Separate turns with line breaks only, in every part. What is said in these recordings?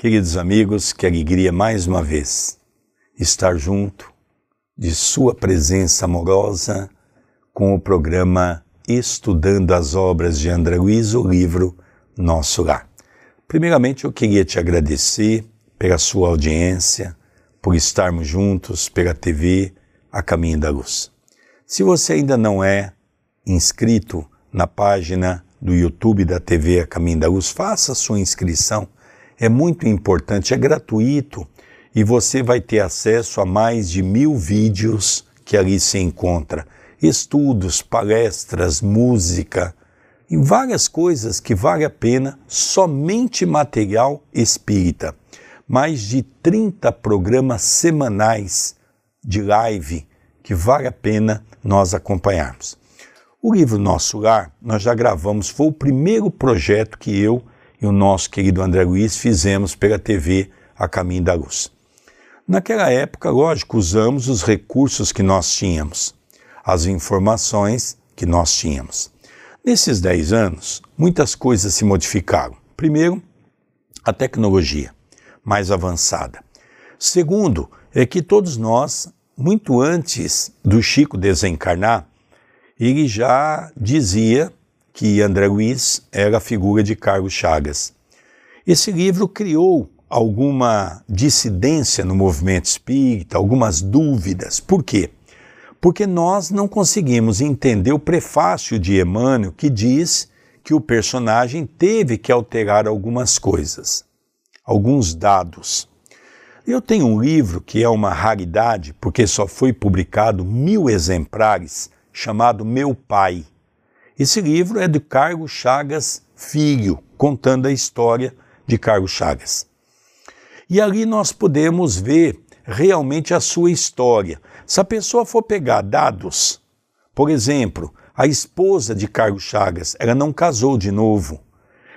Queridos amigos, que alegria mais uma vez estar junto de Sua presença amorosa com o programa Estudando as Obras de André Luiz, o livro Nosso Lar. Primeiramente, eu queria te agradecer pela sua audiência, por estarmos juntos pela TV A Caminho da Luz. Se você ainda não é inscrito na página do YouTube da TV A Caminho da Luz, faça sua inscrição. É muito importante, é gratuito e você vai ter acesso a mais de mil vídeos que ali se encontra. Estudos, palestras, música e várias coisas que vale a pena, somente material espírita. Mais de 30 programas semanais de live que vale a pena nós acompanharmos. O livro Nosso Lar, nós já gravamos, foi o primeiro projeto que eu e o nosso querido André Luiz fizemos pela TV A Caminho da Luz. Naquela época, lógico, usamos os recursos que nós tínhamos, as informações que nós tínhamos. Nesses 10 anos, muitas coisas se modificaram. Primeiro, a tecnologia mais avançada. Segundo, é que todos nós, muito antes do Chico desencarnar, ele já dizia que André Luiz era a figura de Carlos Chagas. Esse livro criou alguma dissidência no movimento espírita, algumas dúvidas. Por quê? Porque nós não conseguimos entender o prefácio de Emmanuel que diz que o personagem teve que alterar algumas coisas, alguns dados. Eu tenho um livro que é uma raridade, porque só foi publicado mil exemplares chamado Meu Pai. Esse livro é de Carlos Chagas Filho, contando a história de Carlos Chagas. E ali nós podemos ver realmente a sua história. Se a pessoa for pegar dados, por exemplo, a esposa de Carlos Chagas, ela não casou de novo.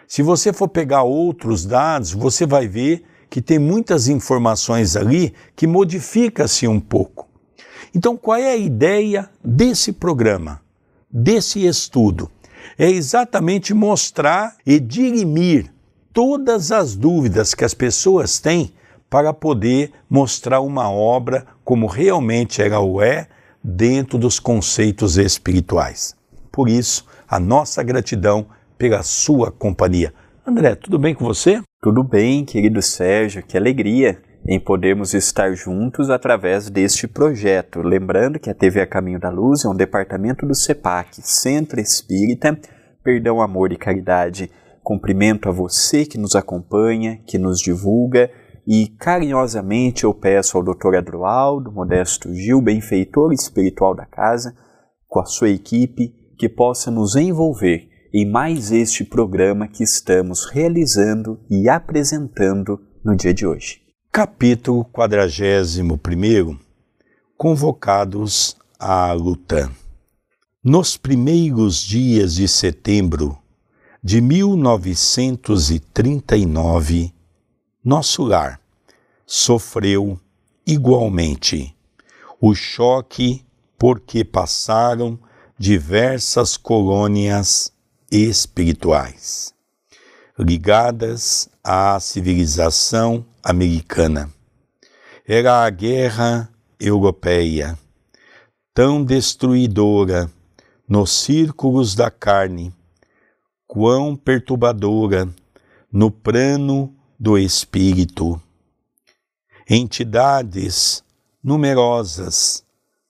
Se você for pegar outros dados, você vai ver que tem muitas informações ali que modifica-se um pouco. Então, qual é a ideia desse programa, desse estudo? É exatamente mostrar e dirimir todas as dúvidas que as pessoas têm para poder mostrar uma obra como realmente ela o é dentro dos conceitos espirituais. Por isso, a nossa gratidão pela sua companhia. André, tudo bem com você?
Tudo bem, querido Sérgio, que alegria em podermos estar juntos através deste projeto. Lembrando que a TV A Caminho da Luz é um departamento do CEPAC, Centro Espírita, Perdão, Amor e Caridade. Cumprimento a você que nos acompanha, que nos divulga e carinhosamente eu peço ao Dr. Adroaldo Modesto Gil, benfeitor espiritual da casa, com a sua equipe, que possa nos envolver em mais este programa que estamos realizando e apresentando no dia de hoje.
Capítulo 41 Convocados à luta. Nos primeiros dias de setembro de 1939, nosso lar sofreu igualmente o choque porque passaram diversas colônias espirituais ligadas à civilização americana. Era a guerra europeia, tão destruidora nos círculos da carne, quão perturbadora no plano do espírito. Entidades numerosas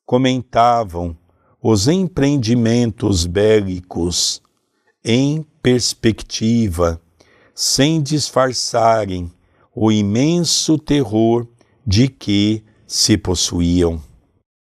comentavam os empreendimentos bélicos em perspectiva, sem disfarçarem o imenso terror de que se possuíam.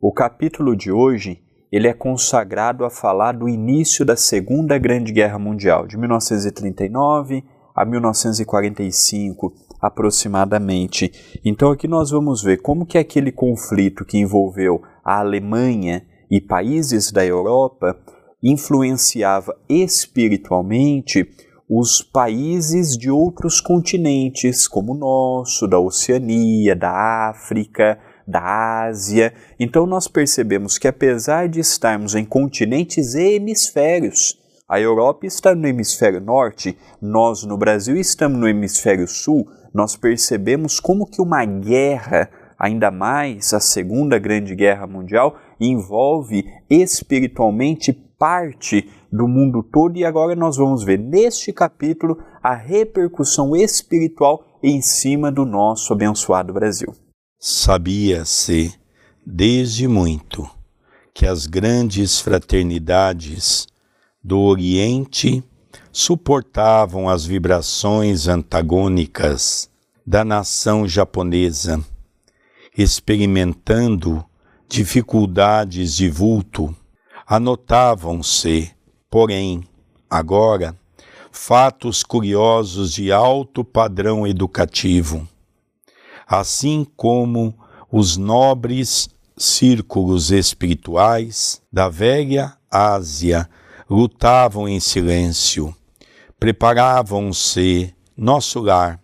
O capítulo de hoje ele é consagrado a falar do início da Segunda Grande Guerra Mundial, de 1939 a 1945 aproximadamente. Então aqui nós vamos ver como que aquele conflito que envolveu a Alemanha e países da Europa influenciava espiritualmente os países de outros continentes, como o nosso, da Oceania, da África, da Ásia. Então nós percebemos que apesar de estarmos em continentes e hemisférios, a Europa está no hemisfério norte, nós no Brasil estamos no hemisfério sul, nós percebemos como que uma guerra, ainda mais a Segunda Grande Guerra Mundial, envolve espiritualmente parte do mundo todo e agora nós vamos ver neste capítulo a repercussão espiritual em cima do nosso abençoado Brasil.
Sabia-se desde muito que as grandes fraternidades do Oriente suportavam as vibrações antagônicas da nação japonesa, experimentando dificuldades de vulto. Anotavam-se, porém, agora, fatos curiosos de alto padrão educativo, assim como os nobres círculos espirituais da velha Ásia lutavam em silêncio, preparavam-se nosso lar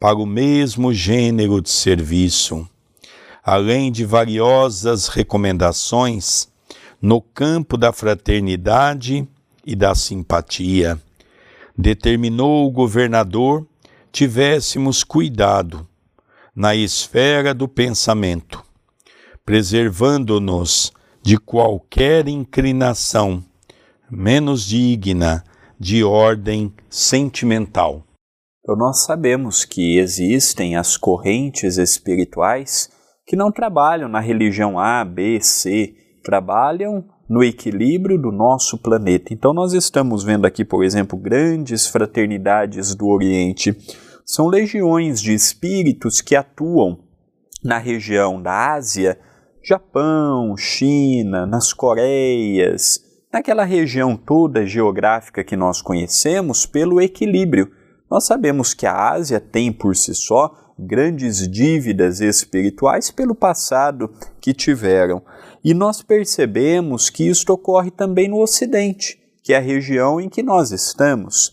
para o mesmo gênero de serviço, além de valiosas recomendações no campo da fraternidade e da simpatia. Determinou o governador tivéssemos cuidado na esfera do pensamento, preservando-nos de qualquer inclinação menos digna de ordem sentimental.
Então, nós sabemos que existem as correntes espirituais que não trabalham na religião A, B, C, trabalham no equilíbrio do nosso planeta. Então, nós estamos vendo aqui, por exemplo, grandes fraternidades do Oriente. São legiões de espíritos que atuam na região da Ásia, Japão, China, nas Coreias, naquela região toda geográfica que nós conhecemos pelo equilíbrio. Nós sabemos que a Ásia tem por si só grandes dívidas espirituais pelo passado que tiveram. E nós percebemos que isto ocorre também no Ocidente, que é a região em que nós estamos.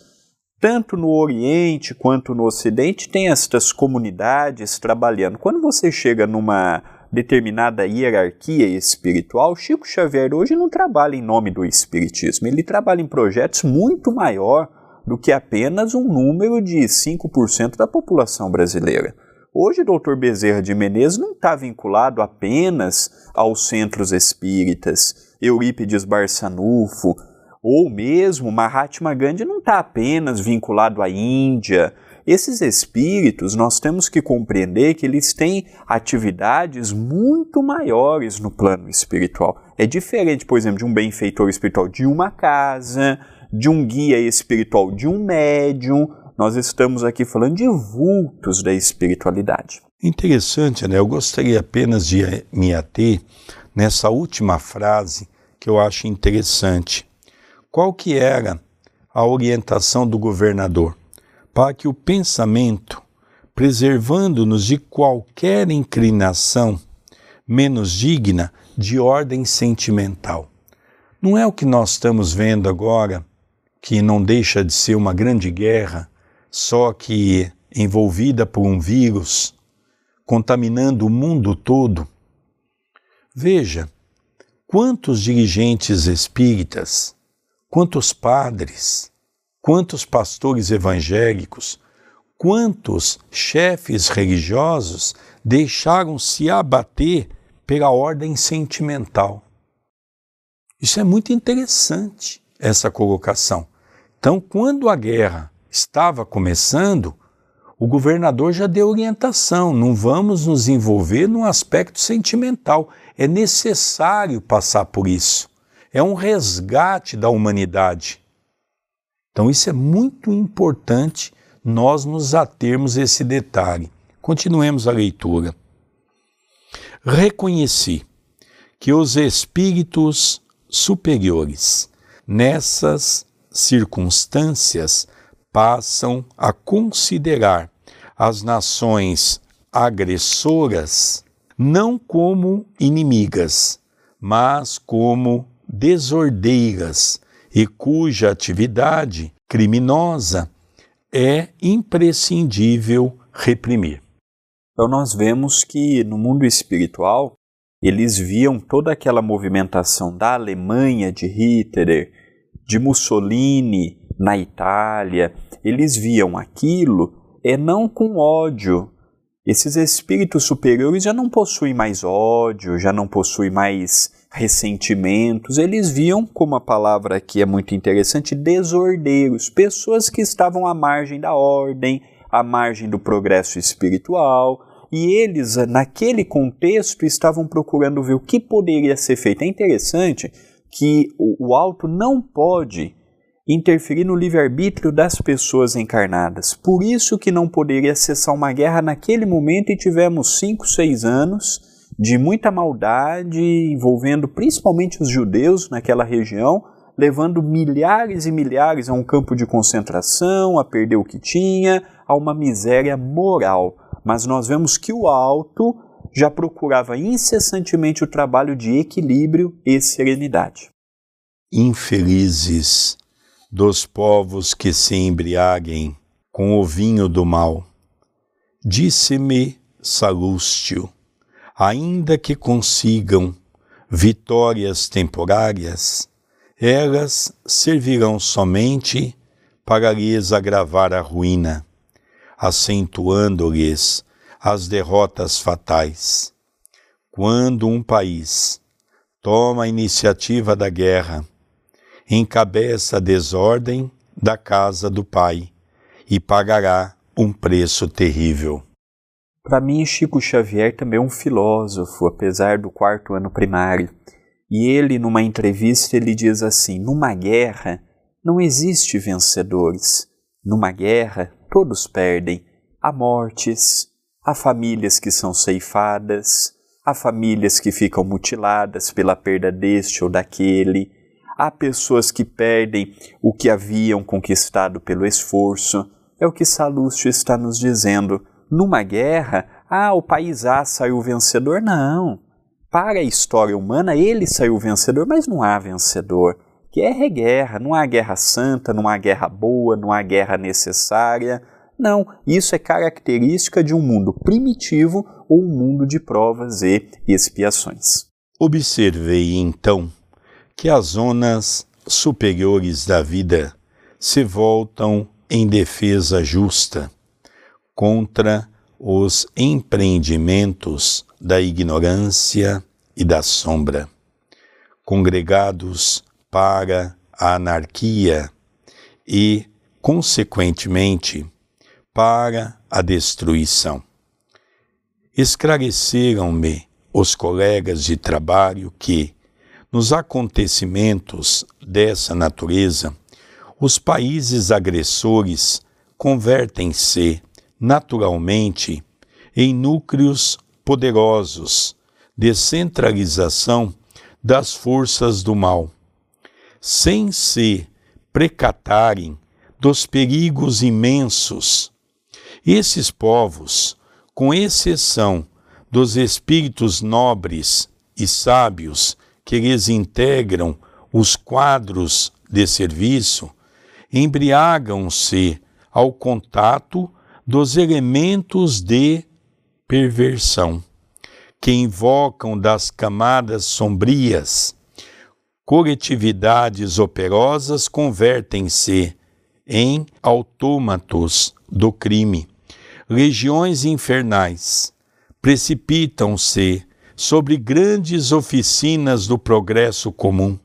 Tanto no Oriente quanto no Ocidente tem estas comunidades trabalhando. Quando você chega numa determinada hierarquia espiritual, Chico Xavier hoje não trabalha em nome do Espiritismo, ele trabalha em projetos muito maior do que apenas um número de 5% da população brasileira. Hoje, o Dr. Bezerra de Menezes não está vinculado apenas aos centros espíritas, Eurípides Barçanufo, ou mesmo Mahatma Gandhi não está apenas vinculado à Índia, esses espíritos, nós temos que compreender que eles têm atividades muito maiores no plano espiritual. É diferente, por exemplo, de um benfeitor espiritual de uma casa, de um guia espiritual de um médium. Nós estamos aqui falando de vultos da espiritualidade.
Interessante, né? Eu gostaria apenas de me ater nessa última frase que eu acho interessante. Qual que era a orientação do governador? para que o pensamento, preservando-nos de qualquer inclinação menos digna de ordem sentimental. Não é o que nós estamos vendo agora, que não deixa de ser uma grande guerra, só que envolvida por um vírus, contaminando o mundo todo. Veja, quantos dirigentes espíritas, quantos padres, quantos pastores evangélicos, quantos chefes religiosos deixaram se abater pela ordem sentimental. Isso é muito interessante, essa colocação. Então, quando a guerra estava começando, o governador já deu orientação: não vamos nos envolver num aspecto sentimental. É necessário passar por isso. É um resgate da humanidade. Então, isso é muito importante nós nos atermos a esse detalhe. Continuemos a leitura. Reconheci que os espíritos superiores, nessas circunstâncias, passam a considerar as nações agressoras não como inimigas, mas como desordeiras e cuja atividade criminosa é imprescindível reprimir.
Então, nós vemos que no mundo espiritual eles viam toda aquela movimentação da Alemanha de Hitler, de Mussolini na Itália, eles viam aquilo é não com ódio. Esses espíritos superiores já não possuem mais ódio, já não possuem mais ressentimentos. Eles viam, como a palavra aqui é muito interessante, desordeiros, pessoas que estavam à margem da ordem, à margem do progresso espiritual, e eles, naquele contexto, estavam procurando ver o que poderia ser feito. É interessante que o alto não pode interferir no livre-arbítrio das pessoas encarnadas. Por isso que não poderia cessar uma guerra naquele momento e tivemos cinco, seis anos de muita maldade envolvendo principalmente os judeus naquela região, levando milhares e milhares a um campo de concentração, a perder o que tinha, a uma miséria moral. Mas nós vemos que o alto já procurava incessantemente o trabalho de equilíbrio e serenidade.
Infelizes dos povos que se embriaguem com o vinho do mal. Disse-me Salústio, ainda que consigam vitórias temporárias, elas servirão somente para lhes agravar a ruína, acentuando-lhes as derrotas fatais. Quando um país toma a iniciativa da guerra, encabeça a desordem da casa do Pai e pagará um preço terrível.
Para mim, Chico Xavier também é um filósofo, apesar do quarto ano primário. E ele, numa entrevista, ele diz assim: numa guerra não existe vencedores. Numa guerra, todos perdem. Há mortes, há famílias que são ceifadas, há famílias que ficam mutiladas pela perda deste ou daquele, Há pessoas que perdem o que haviam conquistado pelo esforço. É o que Salustio está nos dizendo. Numa guerra, ah, o país A saiu vencedor. Não. Para a história humana, ele saiu vencedor, mas não há vencedor. Guerra é guerra, não há guerra santa, não há guerra boa, não há guerra necessária. Não, isso é característica de um mundo primitivo ou um mundo de provas e expiações.
Observei então que as zonas superiores da vida se voltam em defesa justa contra os empreendimentos da ignorância e da sombra, congregados para a anarquia e, consequentemente, para a destruição. Esclareceram-me os colegas de trabalho que, nos acontecimentos dessa natureza, os países agressores convertem-se naturalmente em núcleos poderosos de centralização das forças do mal, sem se precatarem dos perigos imensos. Esses povos, com exceção dos espíritos nobres e sábios que lhes integram os quadros de serviço embriagam-se ao contato dos elementos de perversão, que invocam das camadas sombrias. Coletividades operosas convertem-se em autômatos do crime. Legiões infernais precipitam-se sobre grandes oficinas do progresso comum,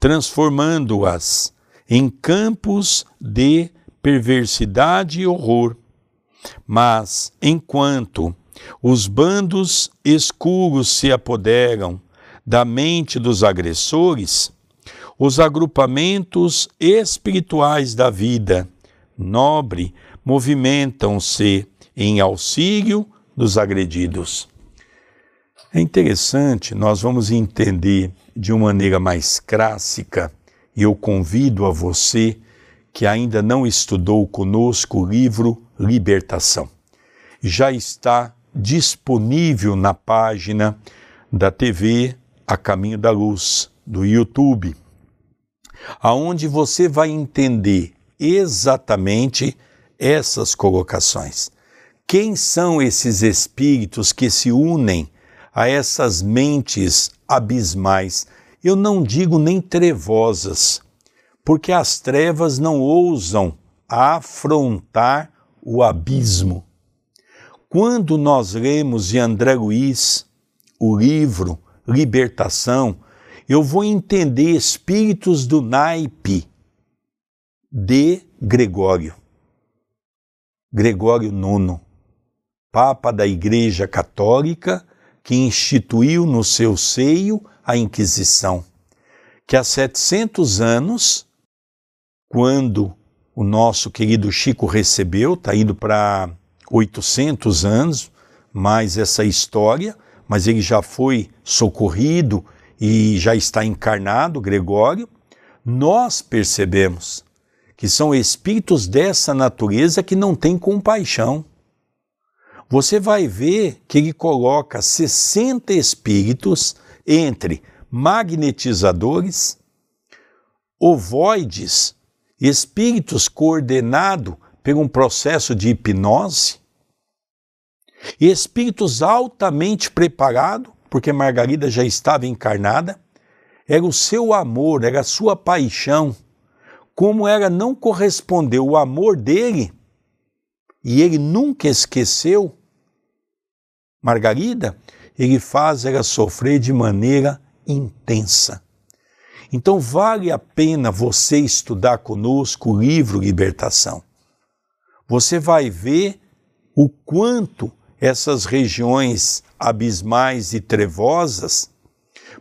transformando-as em campos de perversidade e horror. Mas, enquanto os bandos escuros se apoderam da mente dos agressores, os agrupamentos espirituais da vida nobre movimentam-se em auxílio dos agredidos. É interessante, nós vamos entender de uma maneira mais clássica, e eu convido a você que ainda não estudou conosco o livro Libertação. Já está disponível na página da TV A Caminho da Luz, do YouTube, aonde você vai entender exatamente essas colocações. Quem são esses espíritos que se unem a essas mentes abismais. Eu não digo nem trevosas, porque as trevas não ousam afrontar o abismo. Quando nós lemos de André Luiz o livro Libertação, eu vou entender espíritos do naipe de Gregório. Gregório IX, Papa da Igreja Católica, que instituiu no seu seio a Inquisição, que há 700 anos, quando o nosso querido Chico recebeu, está indo para 800 anos, mais essa história, mas ele já foi socorrido e já está encarnado, Gregório, nós percebemos que são espíritos dessa natureza que não têm compaixão. Você vai ver que ele coloca 60 espíritos entre magnetizadores, ovoides, espíritos coordenados por um processo de hipnose, e espíritos altamente preparados porque Margarida já estava encarnada, era o seu amor, era a sua paixão. Como ela não correspondeu o amor dele, e ele nunca esqueceu Margarida, ele faz ela sofrer de maneira intensa. Então vale a pena você estudar conosco o livro Libertação. Você vai ver o quanto essas regiões abismais e trevosas,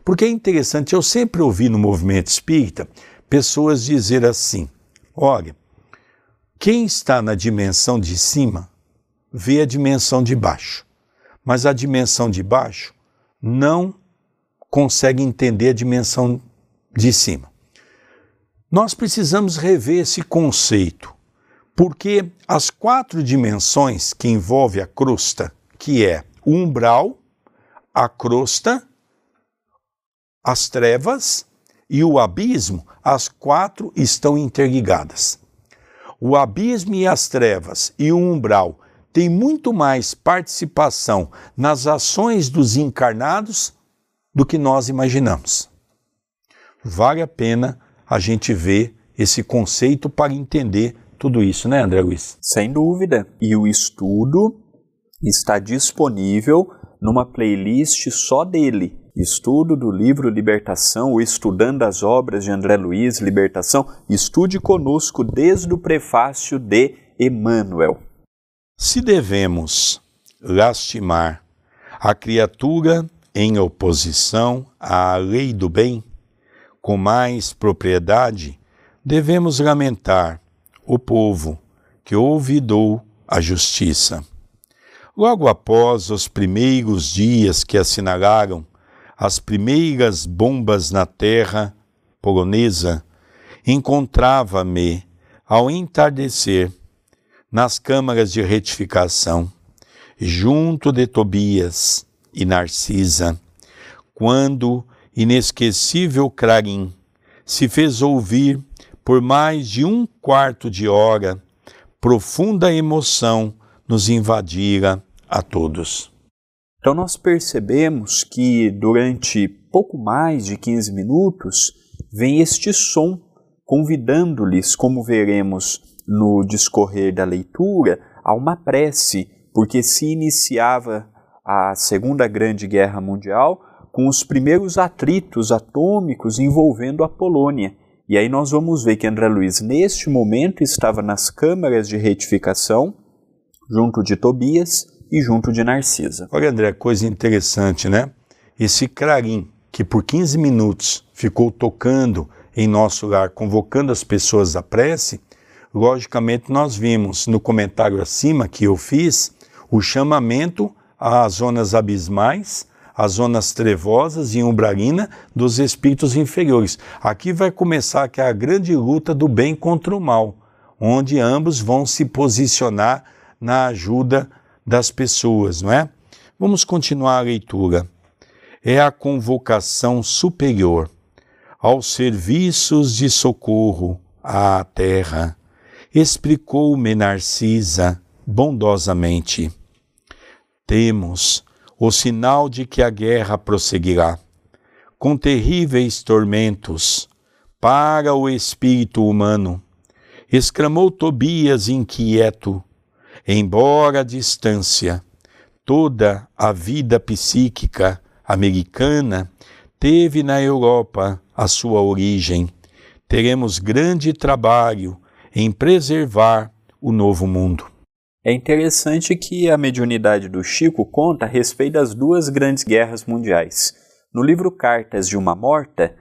porque é interessante, eu sempre ouvi no movimento espírita pessoas dizer assim: olha, quem está na dimensão de cima vê a dimensão de baixo, mas a dimensão de baixo não consegue entender a dimensão de cima. Nós precisamos rever esse conceito, porque as quatro dimensões que envolve a crosta, que é o umbral, a crosta, as trevas e o abismo, as quatro estão interligadas. O abismo e as trevas e o umbral têm muito mais participação nas ações dos encarnados do que nós imaginamos. Vale a pena a gente ver esse conceito para entender tudo isso, né, André Luiz?
Sem dúvida. E o estudo está disponível numa playlist só dele. Estudo do livro Libertação, ou estudando as obras de André Luiz, Libertação, estude conosco desde o prefácio de Emmanuel.
Se devemos lastimar a criatura em oposição à lei do bem, com mais propriedade, devemos lamentar o povo que ouvidou a justiça. Logo após os primeiros dias que assinalaram as primeiras bombas na terra polonesa, encontrava-me, ao entardecer, nas câmaras de retificação, junto de Tobias e Narcisa, quando inesquecível Clarim se fez ouvir por mais de um quarto de hora, profunda emoção nos invadira a todos.
Então nós percebemos que durante pouco mais de 15 minutos vem este som convidando-lhes, como veremos no discorrer da leitura, a uma prece, porque se iniciava a Segunda Grande Guerra Mundial com os primeiros atritos atômicos envolvendo a Polônia. E aí nós vamos ver que André Luiz, neste momento, estava nas câmaras de retificação, junto de Tobias, e junto de Narcisa.
Olha, André, coisa interessante, né? Esse clarim que por 15 minutos ficou tocando em nosso lar, convocando as pessoas à prece, logicamente nós vimos no comentário acima que eu fiz o chamamento às zonas abismais, às zonas trevosas e umbralina dos espíritos inferiores. Aqui vai começar que é a grande luta do bem contra o mal, onde ambos vão se posicionar na ajuda das pessoas, não é? Vamos continuar a leitura. É a convocação superior aos serviços de socorro à terra, explicou-me Narcisa bondosamente. Temos o sinal de que a guerra prosseguirá, com terríveis tormentos, para o espírito humano, exclamou Tobias inquieto, Embora a distância, toda a vida psíquica americana teve na Europa a sua origem. Teremos grande trabalho em preservar o novo mundo.
É interessante que a mediunidade do Chico conta a respeito das duas grandes guerras mundiais. No livro Cartas de uma Morta,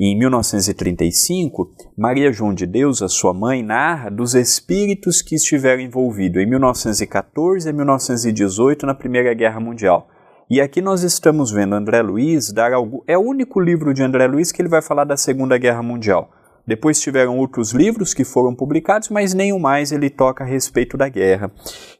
em 1935, Maria João de Deus, a sua mãe, narra dos espíritos que estiveram envolvidos em 1914 e 1918 na Primeira Guerra Mundial. E aqui nós estamos vendo André Luiz dar algo. É o único livro de André Luiz que ele vai falar da Segunda Guerra Mundial. Depois tiveram outros livros que foram publicados, mas nenhum mais ele toca a respeito da guerra.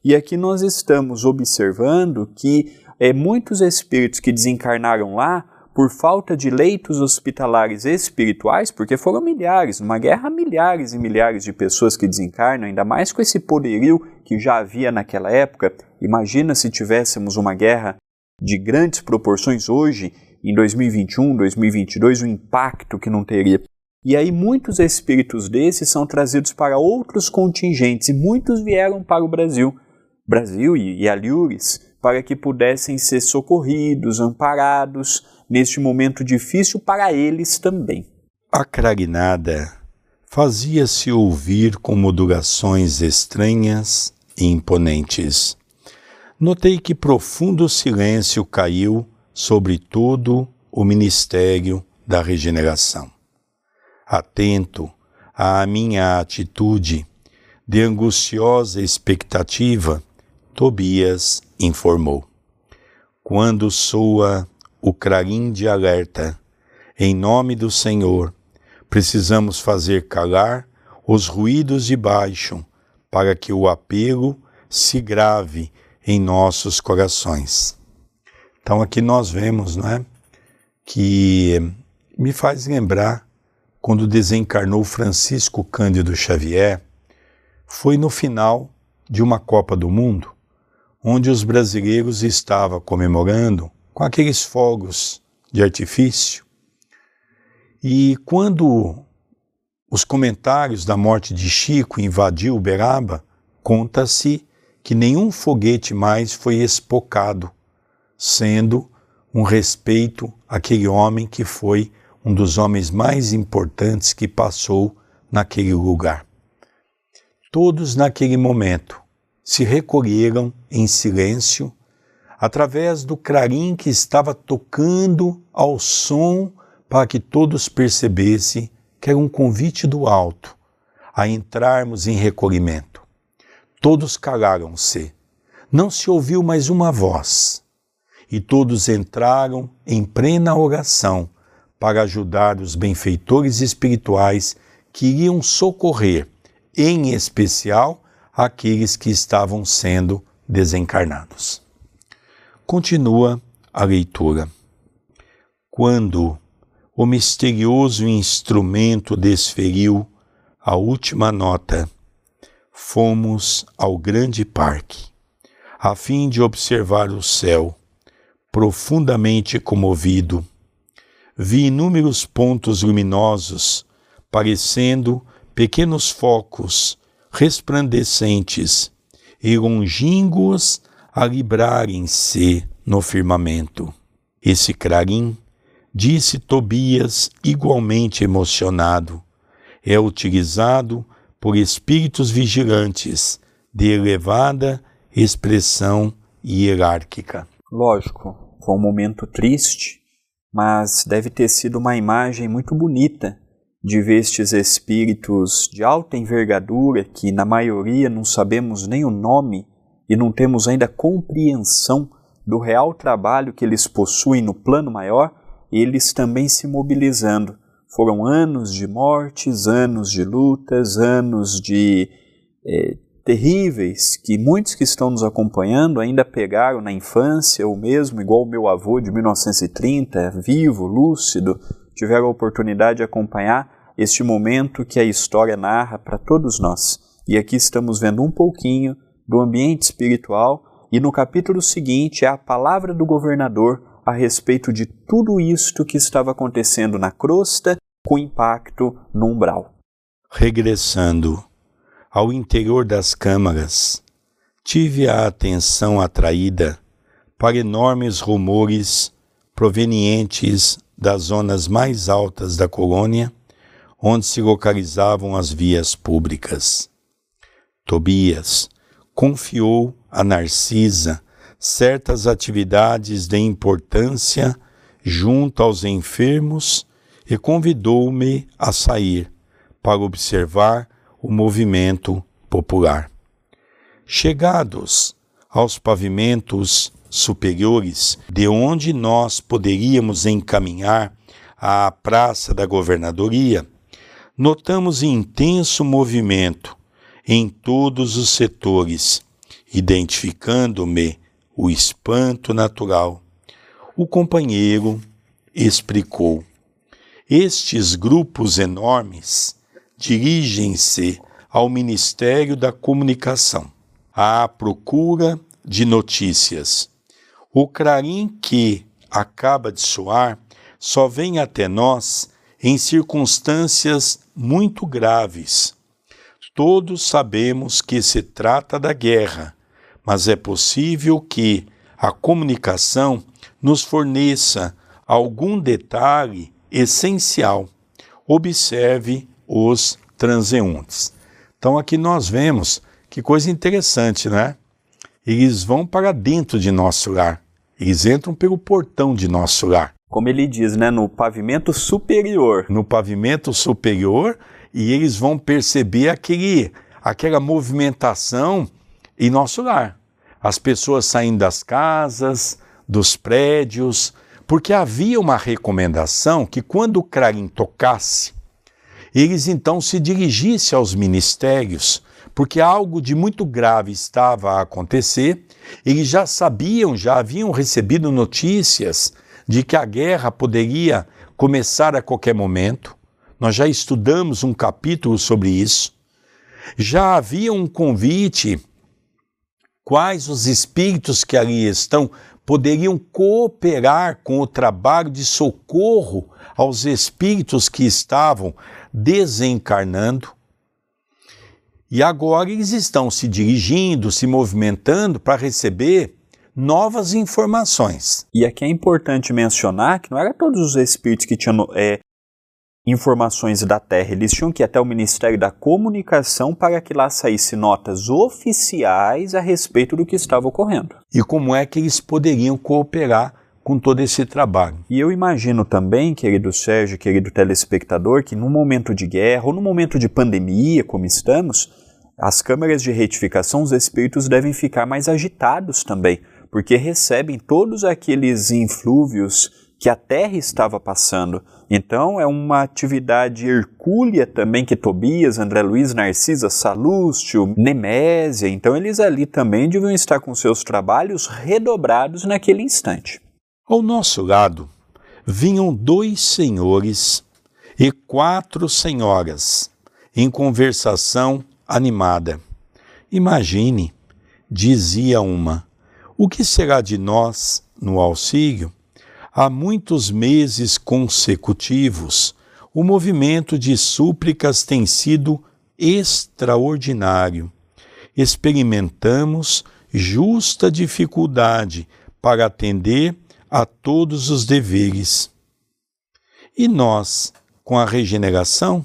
E aqui nós estamos observando que é, muitos espíritos que desencarnaram lá por falta de leitos hospitalares espirituais, porque foram milhares, numa guerra, milhares e milhares de pessoas que desencarnam, ainda mais com esse poderio que já havia naquela época. Imagina se tivéssemos uma guerra de grandes proporções hoje, em 2021, 2022, o impacto que não teria. E aí muitos espíritos desses são trazidos para outros contingentes e muitos vieram para o Brasil, Brasil e, e Alhures, para que pudessem ser socorridos, amparados, neste momento difícil para eles também.
A cragnada fazia-se ouvir com modulações estranhas e imponentes. Notei que profundo silêncio caiu sobre todo o ministério da regeneração. Atento à minha atitude de angustiosa expectativa, Tobias informou. Quando soa o clarim de alerta. Em nome do Senhor, precisamos fazer calar os ruídos de baixo para que o apelo se grave em nossos corações. Então aqui nós vemos, não é, que me faz lembrar quando desencarnou Francisco Cândido Xavier, foi no final de uma Copa do Mundo, onde os brasileiros estavam comemorando com aqueles fogos de artifício. E quando os comentários da morte de Chico invadiu Uberaba, conta-se que nenhum foguete mais foi espocado, sendo um respeito àquele homem que foi um dos homens mais importantes que passou naquele lugar. Todos naquele momento se recolheram em silêncio através do clarim que estava tocando ao som para que todos percebessem que era um convite do alto a entrarmos em recolhimento. Todos calaram-se. Não se ouviu mais uma voz. E todos entraram em plena oração para ajudar os benfeitores espirituais que iriam socorrer, em especial, aqueles que estavam sendo desencarnados. Continua a leitura. Quando o misterioso instrumento desferiu a última nota, fomos ao grande parque, a fim de observar o céu, profundamente comovido. Vi inúmeros pontos luminosos, parecendo pequenos focos resplandecentes e longínquos a librarem-se no firmamento. Esse clarim, disse Tobias, igualmente emocionado, é utilizado por espíritos vigilantes de elevada expressão hierárquica.
Lógico, foi um momento triste, mas deve ter sido uma imagem muito bonita de ver estes espíritos de alta envergadura que, na maioria, não sabemos nem o nome e não temos ainda compreensão do real trabalho que eles possuem no plano maior, eles também se mobilizando. Foram anos de mortes, anos de lutas, anos de é, terríveis que muitos que estão nos acompanhando ainda pegaram na infância, ou mesmo, igual o meu avô de 1930, vivo, lúcido, tiveram a oportunidade de acompanhar este momento que a história narra para todos nós. E aqui estamos vendo um pouquinho do ambiente espiritual, e no capítulo seguinte é a palavra do governador a respeito de tudo isto que estava acontecendo na crosta com impacto no umbral.
Regressando ao interior das câmaras, tive a atenção atraída para enormes rumores provenientes das zonas mais altas da colônia, onde se localizavam as vias públicas. Tobias confiou a Narcisa certas atividades de importância junto aos enfermos e convidou-me a sair para observar o movimento popular. Chegados aos pavimentos superiores, de onde nós poderíamos encaminhar à Praça da Governadoria, notamos intenso movimento em todos os setores, identificando-me o espanto natural. O companheiro explicou: Estes grupos enormes dirigem-se ao Ministério da Comunicação à procura de notícias. O clarim que acaba de soar só vem até nós em circunstâncias muito graves. Todos sabemos que se trata da guerra mas é possível que a comunicação nos forneça algum detalhe essencial. Observe os transeuntes. Então aqui nós vemos que coisa interessante, né? Eles vão para dentro de nosso lar. Eles entram pelo portão de nosso lar.
Como ele diz, né, no pavimento superior.
No pavimento superior, e eles vão perceber aquele, aquela movimentação em nosso lar as pessoas saindo das casas, dos prédios, porque havia uma recomendação que quando o Clarim tocasse, eles então se dirigissem aos ministérios, porque algo de muito grave estava a acontecer, eles já sabiam, já haviam recebido notícias de que a guerra poderia começar a qualquer momento. Nós já estudamos um capítulo sobre isso. Já havia um convite quais os espíritos que ali estão poderiam cooperar com o trabalho de socorro aos espíritos que estavam desencarnando. E agora eles estão se dirigindo, se movimentando para receber novas informações.
E aqui é importante mencionar que não eram todos os espíritos que tinham é, informações da Terra. Eles tinham que ir até o Ministério da Comunicação para que lá saísse notas oficiais a respeito do que estava ocorrendo.
E como é que eles poderiam cooperar com todo esse trabalho.
E eu imagino também, querido Sérgio, querido telespectador, que num momento de guerra ou num momento de pandemia, como estamos, as câmeras de retificação, os espíritos devem ficar mais agitados também, porque recebem todos aqueles inflúvios que a Terra estava passando. Então é uma atividade hercúlea também que Tobias, André Luiz, Narcisa, Salúcio, Nemésia, então eles ali também deviam estar com seus trabalhos redobrados naquele instante.
Ao nosso lado vinham dois senhores e quatro senhoras em conversação animada. Imagine, dizia uma, o que será de nós no auxílio? Há muitos meses consecutivos, o movimento de súplicas tem sido extraordinário. Experimentamos justa dificuldade para atender a todos os deveres. E nós, com a regeneração,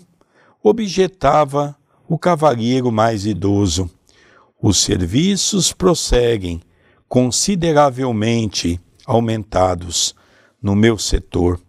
objetava o cavalheiro mais idoso. Os serviços prosseguem consideravelmente aumentados no meu setor.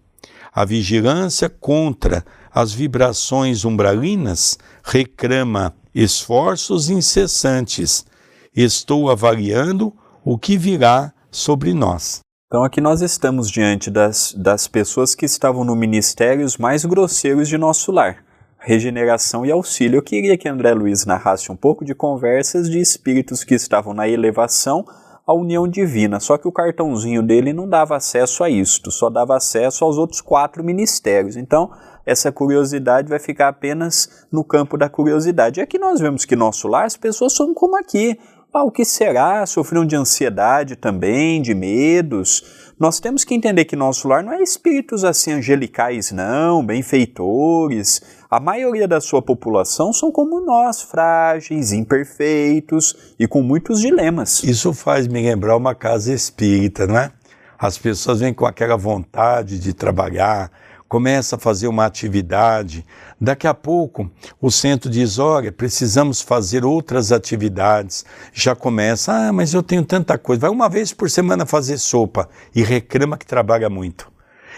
A vigilância contra as vibrações umbralinas reclama esforços incessantes. Estou avaliando o que virá sobre nós.
Então aqui nós estamos diante das, das pessoas que estavam no ministérios mais grosseiros de nosso lar. Regeneração e auxílio. Eu queria que André Luiz narrasse um pouco de conversas de espíritos que estavam na elevação a união divina. Só que o cartãozinho dele não dava acesso a isto, só dava acesso aos outros quatro ministérios. Então, essa curiosidade vai ficar apenas no campo da curiosidade. E aqui nós vemos que nosso lar, as pessoas são como aqui. O que será? Sofriam de ansiedade também, de medos. Nós temos que entender que nosso lar não é espíritos assim angelicais, não, benfeitores. A maioria da sua população são como nós, frágeis, imperfeitos e com muitos dilemas.
Isso faz me lembrar uma casa espírita, não é? As pessoas vêm com aquela vontade de trabalhar, começa a fazer uma atividade. Daqui a pouco, o centro diz: olha, precisamos fazer outras atividades. Já começa: ah, mas eu tenho tanta coisa. Vai uma vez por semana fazer sopa e reclama que trabalha muito.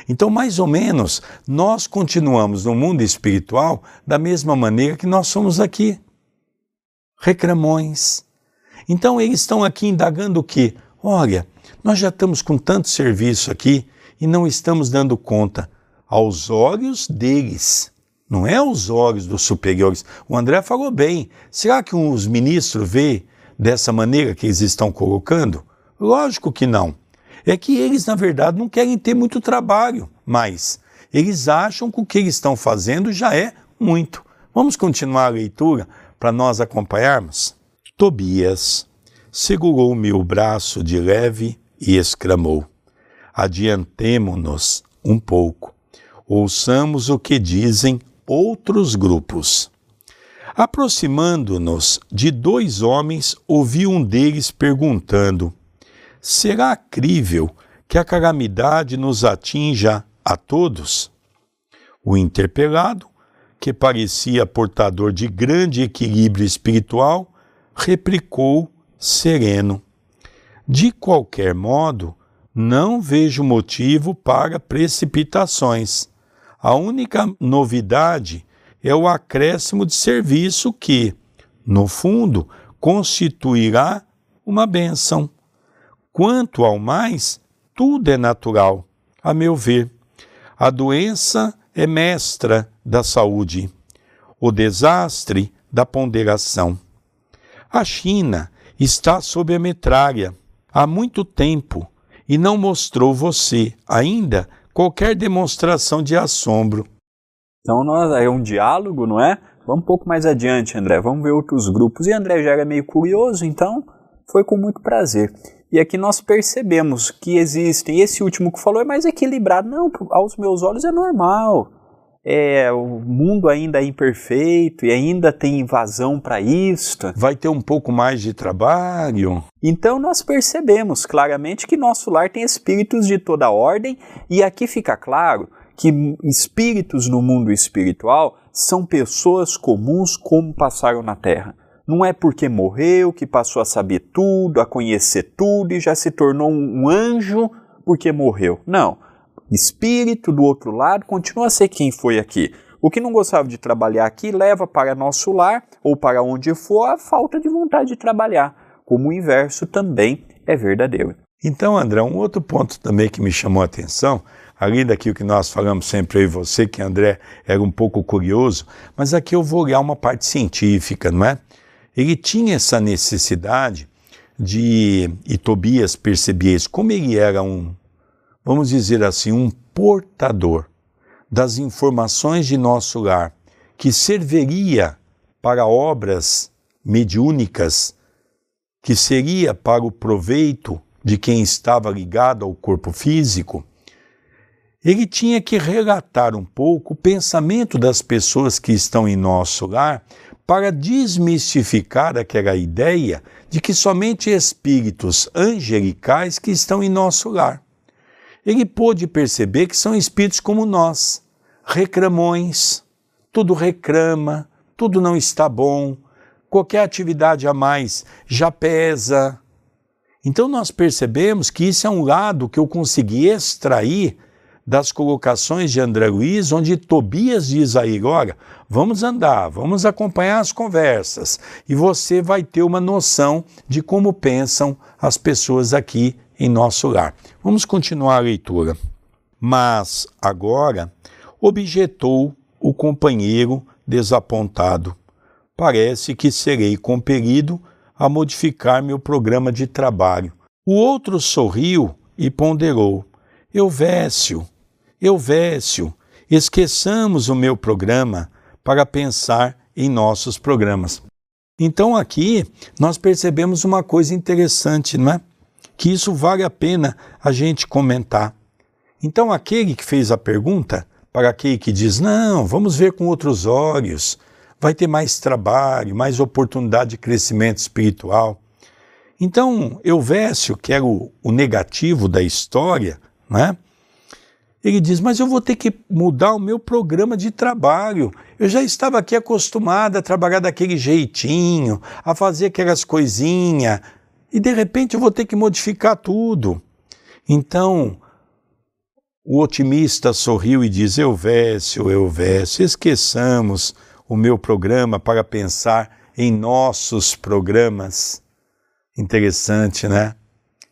Então, mais ou menos, nós continuamos no mundo espiritual da mesma maneira que nós somos aqui. Reclamões. Então, eles estão aqui indagando o quê? Olha, nós já estamos com tanto serviço aqui e não estamos dando conta aos olhos deles, não é aos olhos dos superiores. O André falou bem. Será que os ministros vê dessa maneira que eles estão colocando? Lógico que não. É que eles, na verdade, não querem ter muito trabalho, mas eles acham que o que eles estão fazendo já é muito. Vamos continuar a leitura para nós acompanharmos? Tobias segurou-me o braço de leve e exclamou: Adiantemo-nos um pouco ouçamos o que dizem outros grupos. Aproximando-nos de dois homens, ouvi um deles perguntando: Será crível que a calamidade nos atinja a todos? O interpelado, que parecia portador de grande equilíbrio espiritual, replicou sereno: De qualquer modo, não vejo motivo para precipitações a única novidade é o acréscimo de serviço que, no fundo, constituirá uma benção. Quanto ao mais, tudo é natural, a meu ver. A doença é mestra da saúde, o desastre da ponderação. A China está sob a metralha há muito tempo e não mostrou você ainda qualquer demonstração de assombro.
Então nós, é um diálogo, não é? Vamos um pouco mais adiante, André. Vamos ver outros grupos. E André já era meio curioso, então foi com muito prazer. E aqui nós percebemos que existem. Esse último que falou é mais equilibrado. Não, aos meus olhos é normal é, o mundo ainda é imperfeito e ainda tem invasão para isto.
Vai ter um pouco mais de trabalho.
Então nós percebemos claramente que nosso lar tem espíritos de toda ordem e aqui fica claro que espíritos no mundo espiritual são pessoas comuns como passaram na Terra. Não é porque morreu que passou a saber tudo, a conhecer tudo e já se tornou um anjo porque morreu. Não espírito do outro lado continua a ser quem foi aqui. O que não gostava de trabalhar aqui leva para nosso lar ou para onde for a falta de vontade de trabalhar, como o inverso também é verdadeiro.
Então, André, um outro ponto também que me chamou a atenção, além daquilo que nós falamos sempre e você, que André era um pouco curioso, mas aqui eu vou olhar uma parte científica, não é? Ele tinha essa necessidade de, e Tobias percebia isso, como ele era um vamos dizer assim, um portador das informações de nosso lar, que serviria para obras mediúnicas, que seria para o proveito de quem estava ligado ao corpo físico, ele tinha que relatar um pouco o pensamento das pessoas que estão em nosso lar para desmistificar aquela ideia de que somente espíritos angelicais que estão em nosso lar ele pôde perceber que são espíritos como nós, reclamões, tudo reclama, tudo não está bom, qualquer atividade a mais já pesa. Então nós percebemos que isso é um lado que eu consegui extrair das colocações de André Luiz, onde Tobias diz aí, olha, vamos andar, vamos acompanhar as conversas e você vai ter uma noção de como pensam as pessoas aqui em nosso lar. Vamos continuar a leitura. Mas agora objetou o companheiro desapontado. Parece que serei compelido a modificar meu programa de trabalho. O outro sorriu e ponderou: Euvécio, Euvécio, esqueçamos o meu programa para pensar em nossos programas. Então aqui nós percebemos uma coisa interessante, não é? Que isso vale a pena a gente comentar. Então aquele que fez a pergunta, para aquele que diz, não, vamos ver com outros olhos, vai ter mais trabalho, mais oportunidade de crescimento espiritual. Então, Elvésio, que era o, o negativo da história, né? Ele diz: Mas eu vou ter que mudar o meu programa de trabalho. Eu já estava aqui acostumado a trabalhar daquele jeitinho, a fazer aquelas coisinhas, e de repente eu vou ter que modificar tudo. Então, o otimista sorriu e diz: Elvésio, Elvésio, esqueçamos o meu programa para pensar em nossos programas. Interessante, né?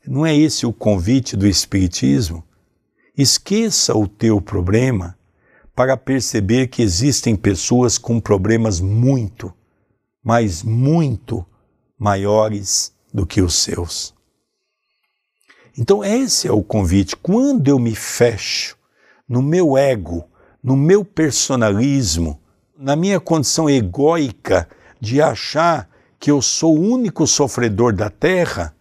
Não é esse o convite do Espiritismo? Esqueça o teu problema para perceber que existem pessoas com problemas muito, mas muito maiores do que os seus. Então, esse é o convite. Quando eu me fecho no meu ego, no meu personalismo, na minha condição egóica de achar que eu sou o único sofredor da terra,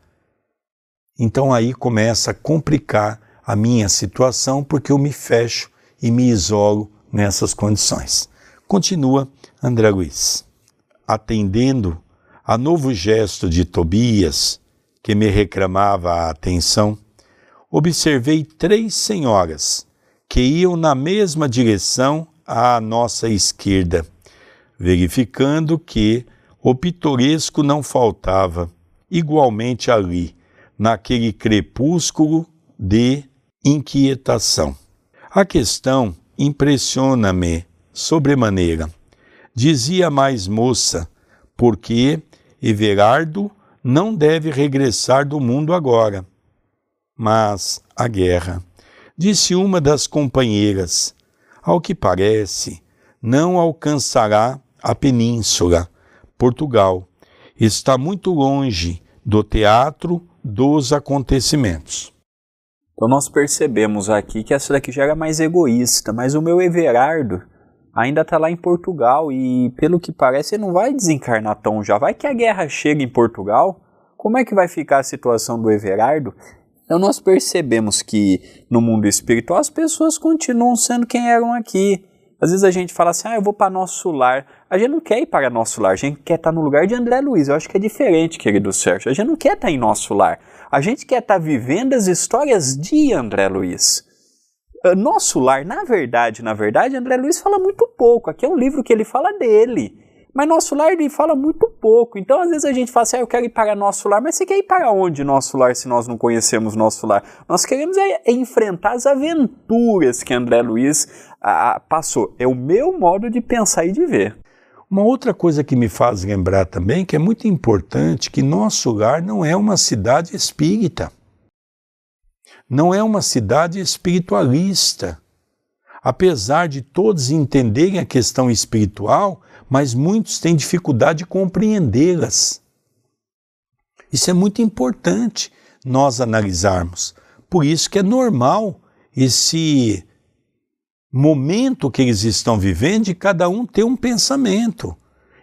então aí começa a complicar a minha situação porque eu me fecho e me isolo nessas condições. Continua André Luiz. Atendendo a novo gesto de Tobias, que me reclamava a atenção, observei três senhoras que iam na mesma direção à nossa esquerda, verificando que o pitoresco não faltava, igualmente ali, naquele crepúsculo de inquietação. A questão impressiona-me sobremaneira. Dizia mais moça, porque Everardo não deve regressar do mundo agora. Mas a guerra, disse uma das companheiras, ao que parece, não alcançará a península, Portugal. Está muito longe do teatro dos acontecimentos.
Então nós percebemos aqui que essa daqui já era mais egoísta, mas o meu Everardo ainda está lá em Portugal e pelo que parece ele não vai desencarnar tão já. Vai que a guerra chega em Portugal, como é que vai ficar a situação do Everardo? Então nós percebemos que no mundo espiritual as pessoas continuam sendo quem eram aqui. Às vezes a gente fala assim, ah, eu vou para nosso lar. A gente não quer ir para nosso lar, a gente quer estar tá no lugar de André Luiz. Eu acho que é diferente, querido Sérgio. A gente não quer estar tá em nosso lar. A gente quer estar tá vivendo as histórias de André Luiz. Ah, nosso lar, na verdade, na verdade, André Luiz fala muito pouco. Aqui é um livro que ele fala dele. Mas nosso lar ele fala muito pouco. Então, às vezes a gente fala assim, ah, eu quero ir para nosso lar, mas você quer ir para onde nosso lar se nós não conhecemos nosso lar? Nós queremos é, é enfrentar as aventuras que André Luiz passou. É o meu modo de pensar e de ver.
Uma outra coisa que me faz lembrar também que é muito importante que nosso lar não é uma cidade espírita. Não é uma cidade espiritualista. Apesar de todos entenderem a questão espiritual, mas muitos têm dificuldade de compreendê-las. Isso é muito importante nós analisarmos. Por isso que é normal esse momento que eles estão vivendo de cada um ter um pensamento.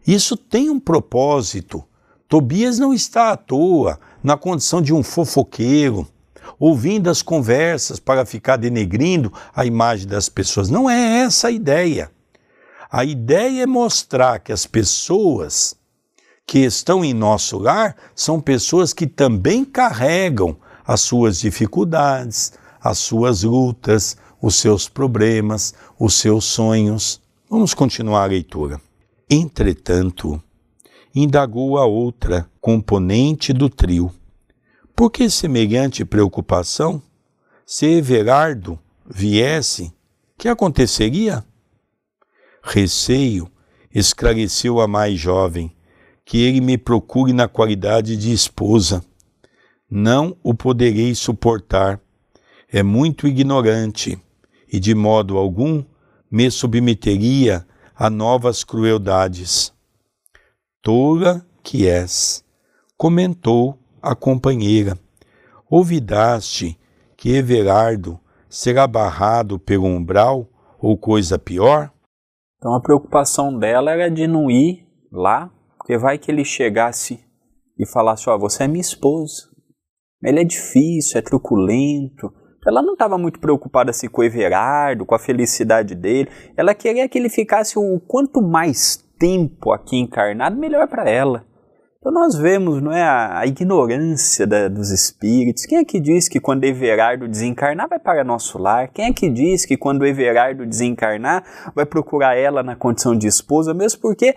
Isso tem um propósito. Tobias não está à toa na condição de um fofoqueiro, ouvindo as conversas para ficar denegrindo a imagem das pessoas. Não é essa a ideia. A ideia é mostrar que as pessoas que estão em nosso lar são pessoas que também carregam as suas dificuldades, as suas lutas, os seus problemas, os seus sonhos. Vamos continuar a leitura. Entretanto, indagou a outra componente do trio. Por que semelhante preocupação? Se Everardo viesse, que aconteceria? Receio, esclareceu a mais jovem, que ele me procure na qualidade de esposa. Não o poderei suportar. É muito ignorante e de modo algum me submeteria a novas crueldades. Tola que és, comentou a companheira. Ouvidaste que Everardo será barrado pelo umbral ou coisa pior?
Então a preocupação dela era de não ir lá Porque vai que ele chegasse e falasse: Ó, oh, você é minha esposa. Ele é difícil, é truculento. Ela não estava muito preocupada assim com o Everardo, com a felicidade dele. Ela queria que ele ficasse o quanto mais tempo aqui encarnado, melhor para ela. Então nós vemos não é, a, ignorância da, dos espíritos. Quem é que diz que quando Everardo desencarnar vai para nosso lar? Quem é que diz que quando Everardo desencarnar vai procurar ela na condição de esposa? Mesmo porque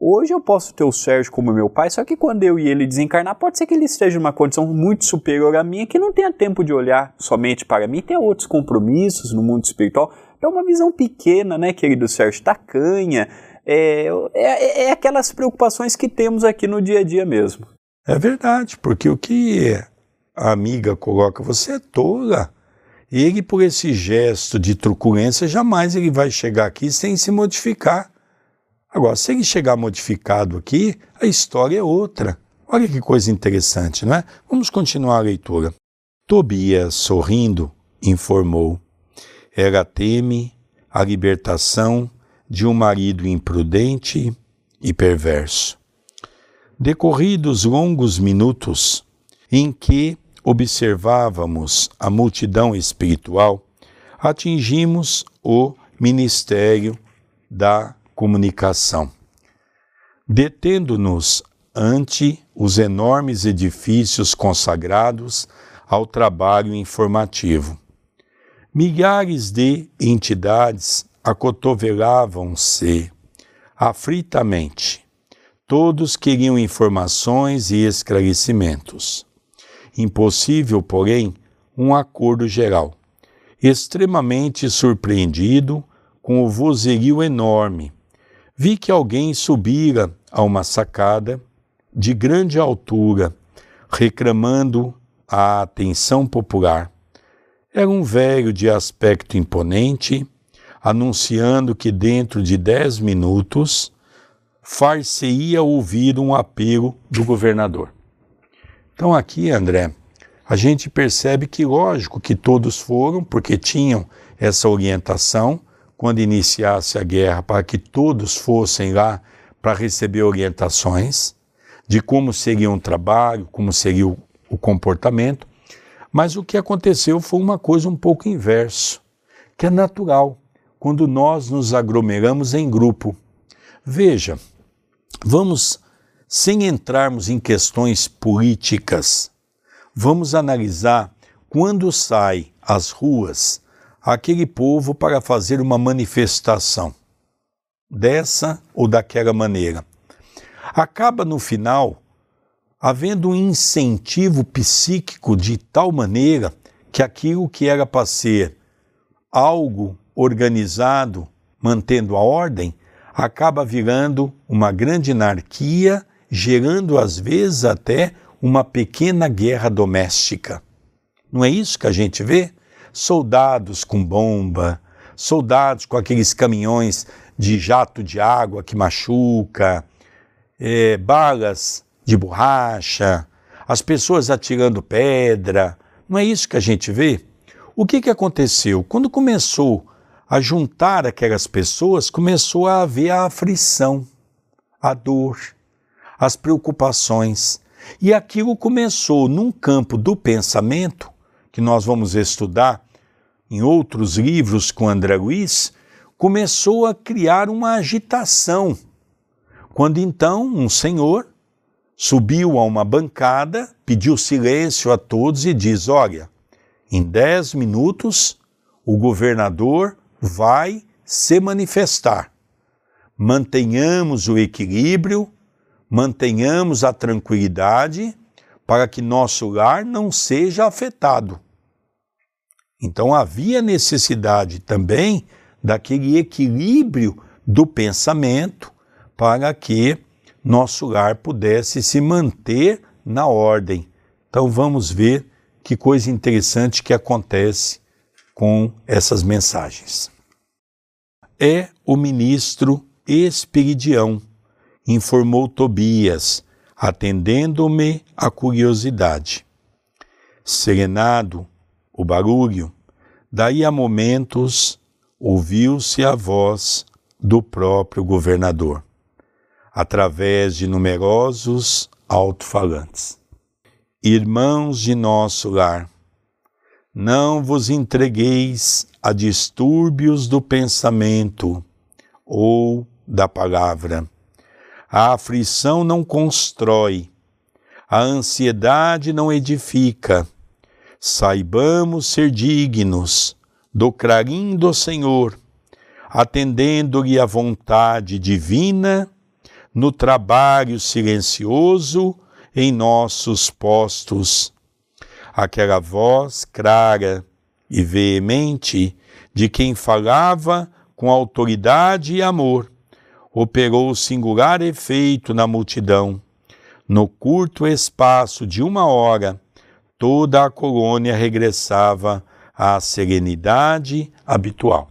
hoje eu posso ter o Sérgio como meu pai, só que quando eu e ele desencarnar, pode ser que ele esteja numa condição muito superior à minha, que não tenha tempo de olhar somente para mim, tem outros compromissos no mundo espiritual. É uma visão pequena, né, querido Sérgio, tacanha, é, é, é aquelas preocupações que temos aqui no dia a dia mesmo.
É verdade, porque o que a amiga coloca, você é tola. Ele, por esse gesto de truculência, jamais ele vai chegar aqui sem se modificar. Agora, se ele chegar modificado aqui, a história é outra. Olha que coisa interessante, não é? Vamos continuar a leitura. Tobias, sorrindo, informou: Ela teme a libertação de um marido imprudente e perverso. Decorridos longos minutos em que observávamos a multidão espiritual, atingimos o ministério da comunicação. Detendo-nos ante os enormes edifícios consagrados ao trabalho informativo. Milhares de entidades acotovelavam-se afritamente. Todos queriam informações e esclarecimentos. Impossível, porém, um acordo geral. Extremamente surpreendido com o vozerio enorme, vi que alguém subira a uma sacada de grande altura, reclamando a atenção popular. Era um velho de aspecto imponente anunciando que dentro de dez minutos far-se-ia ouvir um apelo do governador. Então aqui, André, a gente percebe que, lógico, que todos foram, porque tinham essa orientação quando iniciasse a guerra, para que todos fossem lá para receber orientações de como seria um trabalho, como seria o, o comportamento. Mas o que aconteceu foi uma coisa um pouco inverso, que é natural quando nós nos aglomeramos em grupo. Veja, vamos, sem entrarmos em questões políticas, vamos analisar quando sai às ruas aquele povo para fazer uma manifestação, dessa ou daquela maneira. Acaba no final havendo um incentivo psíquico de tal maneira que aquilo que era para ser algo organizado, mantendo a ordem, acaba virando uma grande anarquia, gerando às vezes até uma pequena guerra doméstica. Não é isso que a gente vê? Soldados com bomba, soldados com aqueles caminhões de jato de água que machuca, é, balas de borracha, as pessoas atirando pedra. Não é isso que a gente vê? O que, que aconteceu? Quando começou a juntar aquelas pessoas, começou a haver a aflição, a dor, as preocupações. E aquilo começou num campo do pensamento, que nós vamos estudar em outros livros com André Luiz, começou a criar uma agitação. Quando então um senhor subiu a uma bancada, pediu silêncio a todos e diz: Olha, em dez minutos o governador vai se manifestar. Mantenhamos o equilíbrio, mantenhamos a tranquilidade para que nosso lar não seja afetado. Então havia necessidade também daquele equilíbrio do pensamento para que nosso lar pudesse se manter na ordem. Então vamos ver que coisa interessante que acontece com essas mensagens é o ministro Esperidião, informou Tobias, atendendo-me a curiosidade. Serenado o barulho, daí a momentos ouviu-se a voz do próprio governador. através de numerosos alto-falantes. Irmãos de nosso lar, não vos entregueis a distúrbios do pensamento ou da palavra. A aflição não constrói, a ansiedade não edifica. Saibamos ser dignos do clarim do Senhor, atendendo-lhe a vontade divina no trabalho silencioso em nossos postos. Aquela voz clara e veemente de quem falava com autoridade e amor, operou singular efeito na multidão. No curto espaço de uma hora, toda a colônia regressava à serenidade habitual.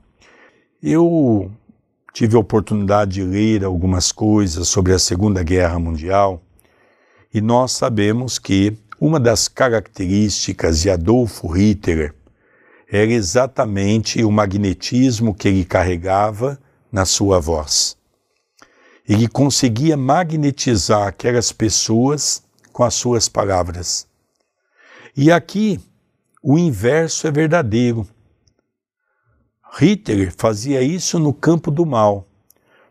Eu tive a oportunidade de ler algumas coisas sobre a Segunda Guerra Mundial e nós sabemos que uma das características de Adolfo Hitler era exatamente o magnetismo que ele carregava na sua voz. Ele conseguia magnetizar aquelas pessoas com as suas palavras. E aqui o inverso é verdadeiro. Hitler fazia isso no campo do mal.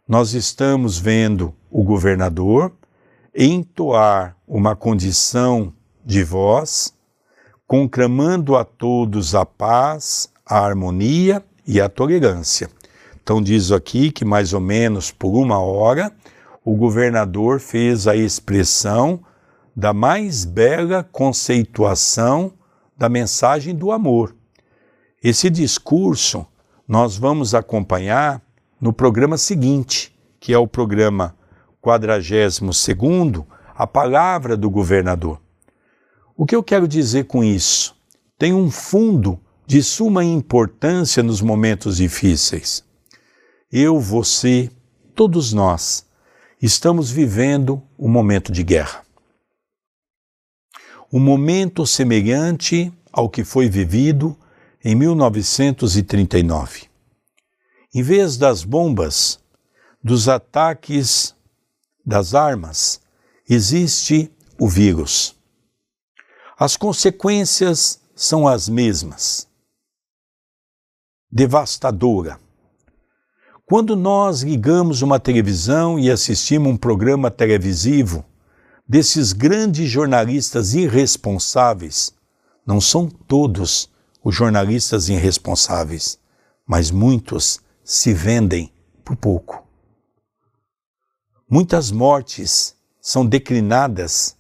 Nós estamos vendo o governador entoar uma condição de voz, conclamando a todos a paz, a harmonia e a tolerância. Então, diz aqui que mais ou menos por uma hora o governador fez a expressão da mais bela conceituação da mensagem do amor. Esse discurso nós vamos acompanhar no programa seguinte, que é o programa 42, a palavra do governador. O que eu quero dizer com isso? Tem um fundo de suma importância nos momentos difíceis. Eu, você, todos nós estamos vivendo um momento de guerra. Um momento semelhante ao que foi vivido em 1939. Em vez das bombas, dos ataques das armas, existe o vírus. As consequências são as mesmas. Devastadora. Quando nós ligamos uma televisão e assistimos um programa televisivo desses grandes jornalistas irresponsáveis, não são todos os jornalistas irresponsáveis, mas muitos se vendem por pouco. Muitas mortes são declinadas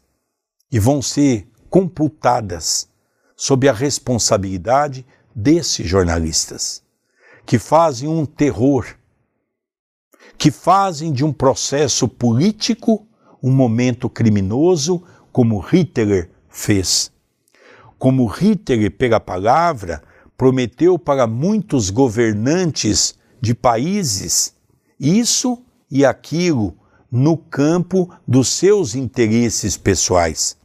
e vão ser computadas sob a responsabilidade desses jornalistas, que fazem um terror, que fazem de um processo político um momento criminoso, como Hitler fez como Hitler, pela palavra, prometeu para muitos governantes de países isso e aquilo no campo dos seus interesses pessoais.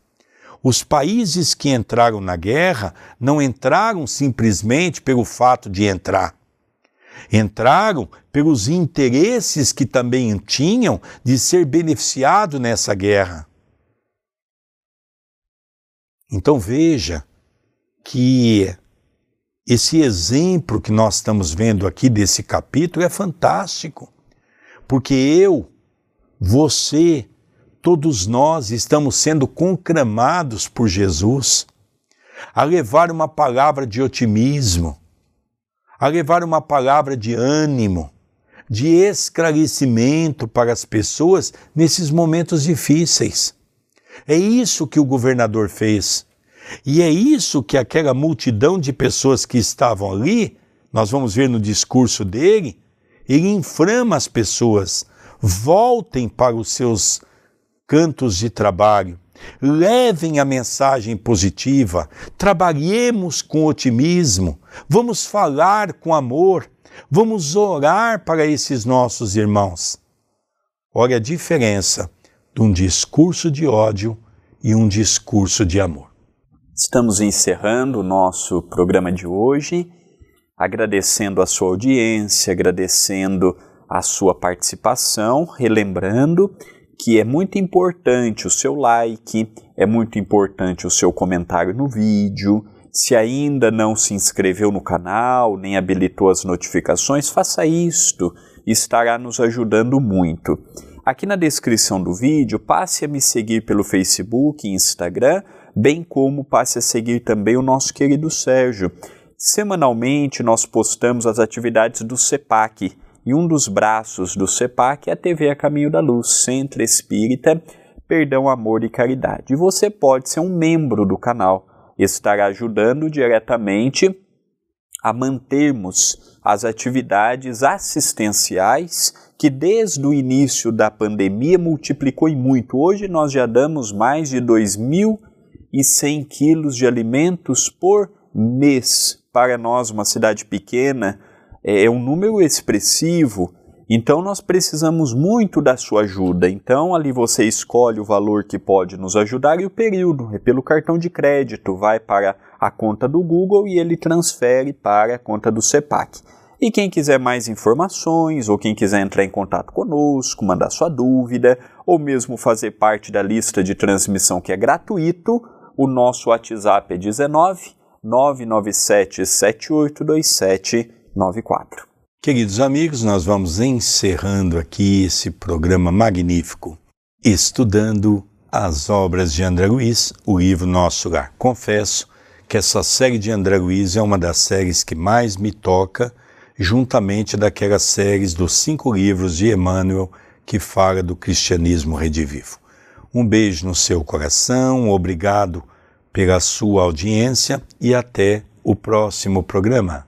Os países que entraram na guerra não entraram simplesmente pelo fato de entrar. Entraram pelos interesses que também tinham de ser beneficiado nessa guerra. Então veja que esse exemplo que nós estamos vendo aqui desse capítulo é fantástico, porque eu, você, todos nós estamos sendo conclamados por Jesus a levar uma palavra de otimismo, a levar uma palavra de ânimo, de esclarecimento para as pessoas nesses momentos difíceis. É isso que o governador fez. E é isso que aquela multidão de pessoas que estavam ali, nós vamos ver no discurso dele, ele inflama as pessoas, voltem para os seus cantos de trabalho, levem a mensagem positiva, trabalhemos com otimismo, vamos falar com amor, vamos orar para esses nossos irmãos. Olha a diferença de um discurso de ódio e um discurso de amor.
Estamos encerrando o nosso programa de hoje, agradecendo a sua audiência, agradecendo a sua participação, relembrando que é muito importante o seu like, é muito importante o seu comentário no vídeo. Se ainda não se inscreveu no canal, nem habilitou as notificações, faça isto, estará nos ajudando muito. Aqui na descrição do vídeo, passe a me seguir pelo Facebook e Instagram, bem como passe a seguir também o nosso querido Sérgio. Semanalmente nós postamos as atividades do CEPAC, e um dos braços do CEPAC é a TV A Caminho da Luz, Centro Espírita Perdão, Amor e Caridade. E você pode ser um membro do canal, estará ajudando diretamente a mantermos as atividades assistenciais que desde o início da pandemia multiplicou em muito. Hoje nós já damos mais de 2.100 quilos de alimentos por mês. Para nós, uma cidade pequena, é um número expressivo, então nós precisamos muito da sua ajuda. Então ali você escolhe o valor que pode nos ajudar e o período. É pelo cartão de crédito, vai para a conta do Google e ele transfere para a conta do CEPAC. E quem quiser mais informações, ou quem quiser entrar em contato conosco, mandar sua dúvida, ou mesmo fazer parte da lista de transmissão que é gratuito, o nosso WhatsApp é 19 997 7827 94.
Queridos amigos, nós vamos encerrando aqui esse programa magnífico, estudando as obras de André Luiz, o livro Nosso Lar. Confesso que essa série de André Luiz é uma das séries que mais me toca, juntamente daquelas séries dos cinco livros de Emmanuel que fala do cristianismo redivivo. Um beijo no seu coração, obrigado pela sua audiência e até o próximo programa.